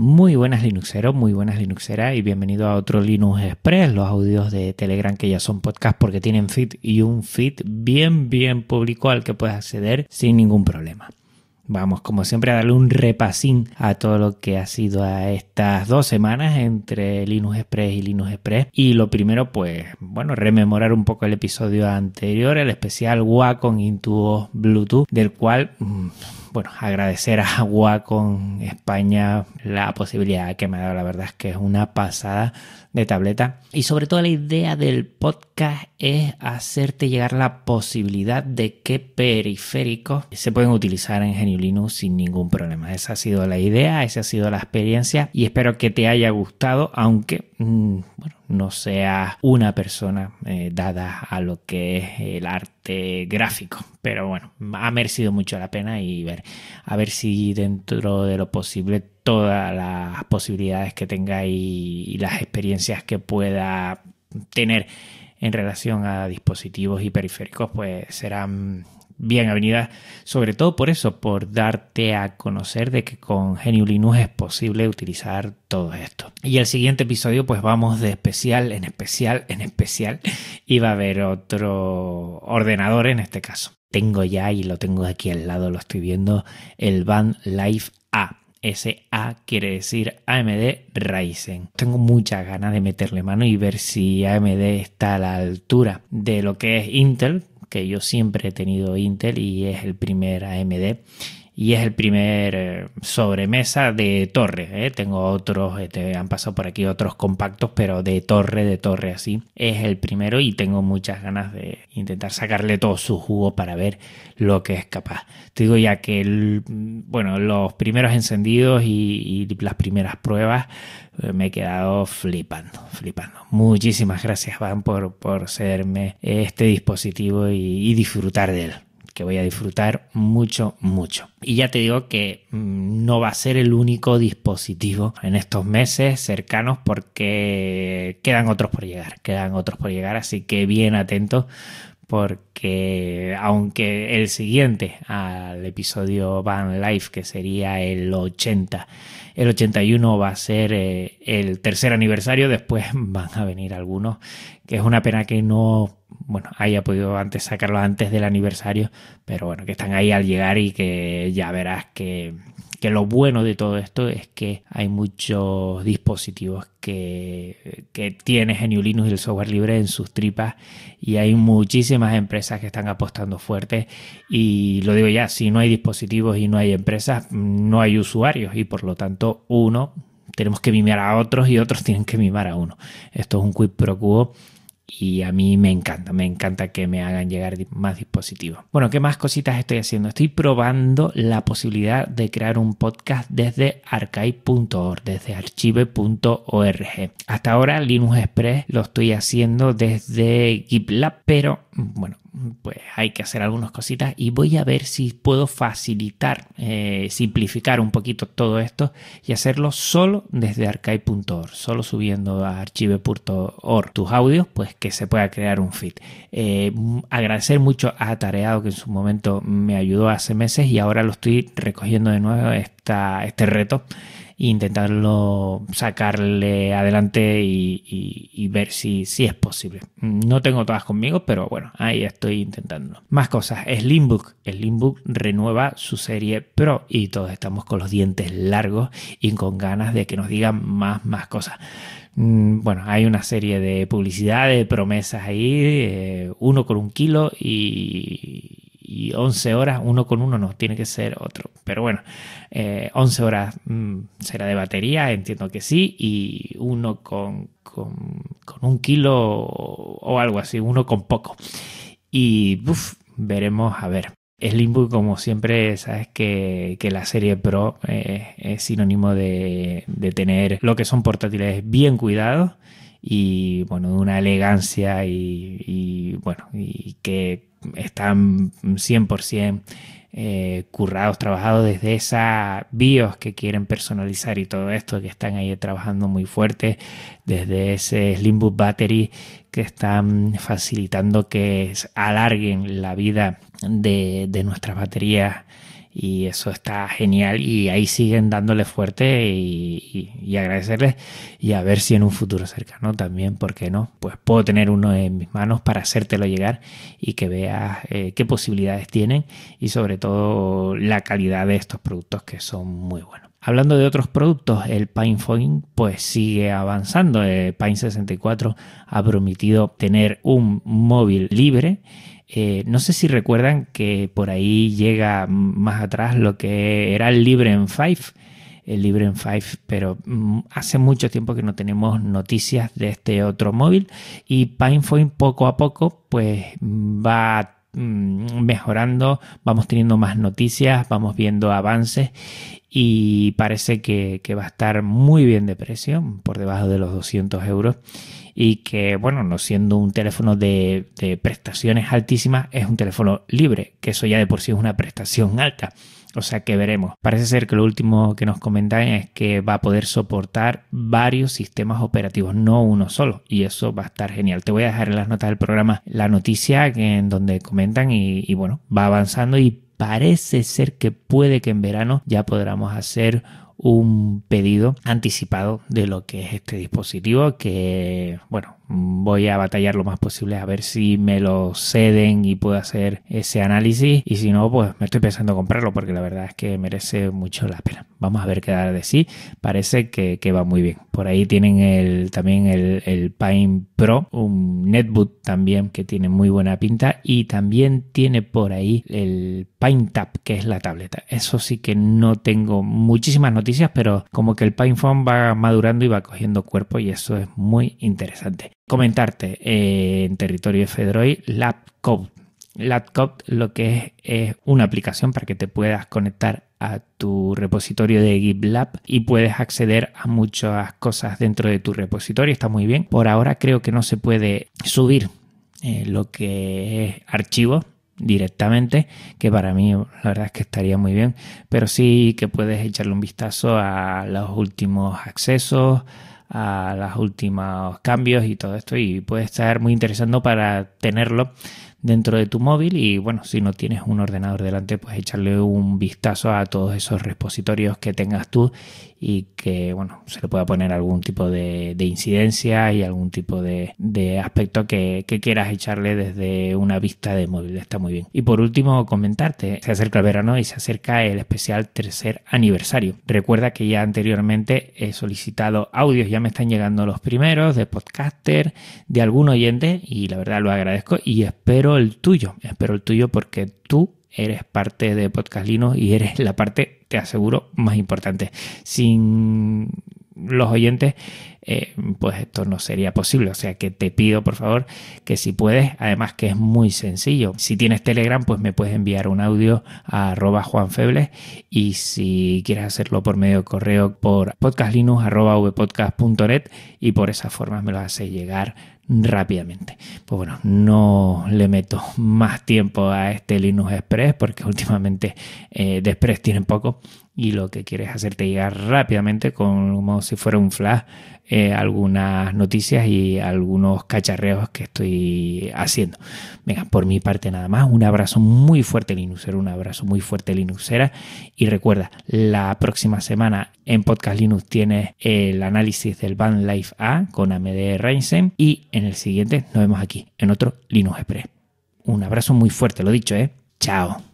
Muy buenas Linuxeros, muy buenas Linuxeras y bienvenido a otro Linux Express, los audios de Telegram que ya son podcast porque tienen feed y un feed bien bien público al que puedes acceder sin ningún problema. Vamos, como siempre, a darle un repasín a todo lo que ha sido a estas dos semanas entre Linux Express y Linux Express. Y lo primero, pues, bueno, rememorar un poco el episodio anterior, el especial Wacom Intuos Bluetooth, del cual mm, bueno, agradecer a Wacom España la posibilidad que me ha dado. La verdad es que es una pasada de tableta. Y sobre todo la idea del podcast es hacerte llegar la posibilidad de que periféricos se pueden utilizar en GNU Linux sin ningún problema. Esa ha sido la idea, esa ha sido la experiencia y espero que te haya gustado, aunque, mm, bueno, no sea una persona eh, dada a lo que es el arte gráfico. Pero bueno, ha merecido mucho la pena y ver, a ver si dentro de lo posible todas las posibilidades que tenga y, las experiencias que pueda tener en relación a dispositivos y periféricos, pues serán bien avenidas, sobre todo por eso, por darte a conocer de que con GNU Linux es posible utilizar todo esto. Y el siguiente episodio, pues vamos de especial en especial en especial y va a haber otro ordenador en este caso. Tengo ya y lo tengo aquí al lado, lo estoy viendo, el Band Life A. SA quiere decir AMD Ryzen. Tengo muchas ganas de meterle mano y ver si AMD está a la altura de lo que es Intel, que yo siempre he tenido Intel y es el primer AMD y es el primer eh, sobremesa de torre. ¿eh? Tengo otros, este, han pasado por aquí otros compactos, pero de torre, de torre así. Es el primero y tengo muchas ganas de intentar sacarle todo su jugo para ver lo que es capaz. Te digo ya que, bueno, los primeros encendidos y, las primeras pruebas eh, me he quedado flipando, flipando. Muchísimas gracias, Van, por, por cederme este dispositivo y disfrutar de él que voy a disfrutar mucho, mucho. Y ya te digo que mm, no va a ser el único dispositivo en estos meses cercanos porque quedan otros por llegar, quedan otros por llegar, así que bien atento porque aunque el siguiente al episodio Van Life, que sería el 80, el 81 va a ser eh, el tercer aniversario, después van a venir algunos, que es una pena que no bueno, haya podido antes sacarlo antes del aniversario, pero bueno, que están ahí al llegar y que ya verás que, que lo bueno de todo esto es que hay muchos dispositivos que, que tiene GNU Linux y el software libre en sus tripas y hay muchísimas empresas que están apostando fuerte y lo digo ya, si no hay dispositivos y no hay empresas, no hay usuarios y por lo tanto uno tenemos que mimar a otros y otros tienen que mimar a uno. Esto es un quid pro quo y a mí me encanta, me encanta que me hagan llegar más dispositivos. Bueno, ¿qué más cositas estoy haciendo? Estoy probando la posibilidad de crear un podcast desde archive.org, desde archive.org. Hasta ahora Linux Express lo estoy haciendo desde GitLab, pero bueno, pues hay que hacer algunas cositas y voy a ver si puedo facilitar, eh, simplificar un poquito todo esto y hacerlo solo desde archive.org, solo subiendo a archive.org tus audios, pues que se pueda crear un feed. Eh, agradecer mucho a Tareado que en su momento me ayudó hace meses y ahora lo estoy recogiendo de nuevo esta, este reto intentarlo sacarle adelante y, ver si, si, es posible. No tengo todas conmigo, pero bueno, ahí estoy intentando. Más cosas. Slimbook. Slimbook renueva su serie Pro y todos estamos con los dientes largos y con ganas de que nos digan más, más cosas. Mm, bueno, hay una serie de publicidad, de promesas ahí, eh, uno con un kilo y, y 11 horas, uno con uno no, tiene que ser otro. Pero bueno, 11 eh, horas mm, será de batería, entiendo que sí, y uno con, con, un kilo o, algo así, uno con poco. Y veremos a ver. Slimbook, como siempre, sabes que, la serie Pro eh, es sinónimo de, tener lo que son portátiles bien cuidados y bueno, de una elegancia y bueno, y que están 100% eh, currados, trabajados desde esa BIOS que quieren personalizar y todo esto, que están ahí trabajando muy fuerte, desde ese Slimbook Battery que están facilitando que alarguen la vida de, de nuestras baterías y eso está genial y ahí siguen dándole fuerte y, agradecerles y a ver si en un futuro cercano también, ¿por qué no? Pues puedo tener uno en mis manos para hacértelo llegar y que veas eh, qué posibilidades tienen y sobre todo la calidad de estos productos que son muy buenos. Hablando de otros productos, el PinePhone pues sigue avanzando. El Pine 64 ha prometido tener un móvil libre eh, no sé si recuerdan que por ahí llega más atrás lo que era el Libre en 5, el Libre en 5, pero mm, hace mucho tiempo que no tenemos noticias de este otro móvil y Pinephone poco a poco pues va mejorando, vamos teniendo más noticias, vamos viendo avances y parece que, va a estar muy bien de precio, por debajo de los 200 euros y que, bueno, no siendo un teléfono de, prestaciones altísimas, es un teléfono libre, que eso ya de por sí es una prestación alta. O sea que veremos. Parece ser que lo último que nos comentan es que va a poder soportar varios sistemas operativos, no uno solo. Y eso va a estar genial. Te voy a dejar en las notas del programa la noticia en donde comentan y, y bueno, va avanzando y parece ser que puede que en verano ya podamos hacer un pedido anticipado de lo que es este dispositivo que bueno voy a batallar lo más posible a ver si me lo ceden y puedo hacer ese análisis. Y si no pues me estoy pensando comprarlo porque la verdad es que merece mucho la pena. Vamos a ver qué da de sí. Parece que, va muy bien. Por ahí tienen el también el, el Pine Pro un netbook también que tiene muy buena pinta. Y también tiene por ahí el Pine Tap que es la tableta. Eso sí que no tengo muchísimas noticias pero como que el Pine Phone va madurando y va cogiendo cuerpo y eso es muy interesante comentarte eh, en territorio Fedroid LabCode. LabCode lo que es, es una aplicación para que te puedas conectar a tu repositorio de GitLab y puedes acceder a muchas cosas dentro de tu repositorio. Está muy bien. Por ahora creo que no se puede subir eh, lo que es archivo directamente, que para mí la verdad es que estaría muy bien, pero sí que puedes echarle un vistazo a los últimos accesos, a los últimos cambios y todo esto y puede estar muy interesante para tenerlo dentro de tu móvil y bueno, si no tienes un ordenador delante, pues echarle un vistazo a todos esos repositorios que tengas tú y que bueno, se le pueda poner algún tipo de, incidencia y algún tipo de, aspecto que, quieras echarle desde una vista de móvil. Está muy bien. Y por último, comentarte, se acerca el verano y se acerca el especial tercer aniversario. Recuerda que ya anteriormente he solicitado audios, ya me están llegando los primeros de podcaster, de algún oyente y la verdad lo agradezco y espero el tuyo, espero el tuyo porque tú eres parte de Podcast Linux y eres la parte, te aseguro, más importante. Sin los oyentes, eh, pues esto no sería posible. O sea que te pido, por favor, que si puedes, además que es muy sencillo. Si tienes Telegram, pues me puedes enviar un audio a arroba juanfebles y si quieres hacerlo por medio de correo por podcastlinux arroba y por esa forma me lo haces llegar rápidamente. Pues bueno, no le meto más tiempo a este Linux Express porque últimamente eh, de Express tienen poco y lo que quiere es hacerte llegar rápidamente como si fuera un flash eh, algunas noticias y algunos cacharreos que estoy haciendo. Venga, por mi parte nada más, un abrazo muy fuerte Linuxero, un abrazo muy fuerte Linuxera y recuerda, la próxima semana en Podcast Linux tienes el análisis del Band Life A con AMD Ryzen y en el siguiente nos vemos aquí en otro Linux Express. Un abrazo muy fuerte, lo dicho, ¿eh? Chao.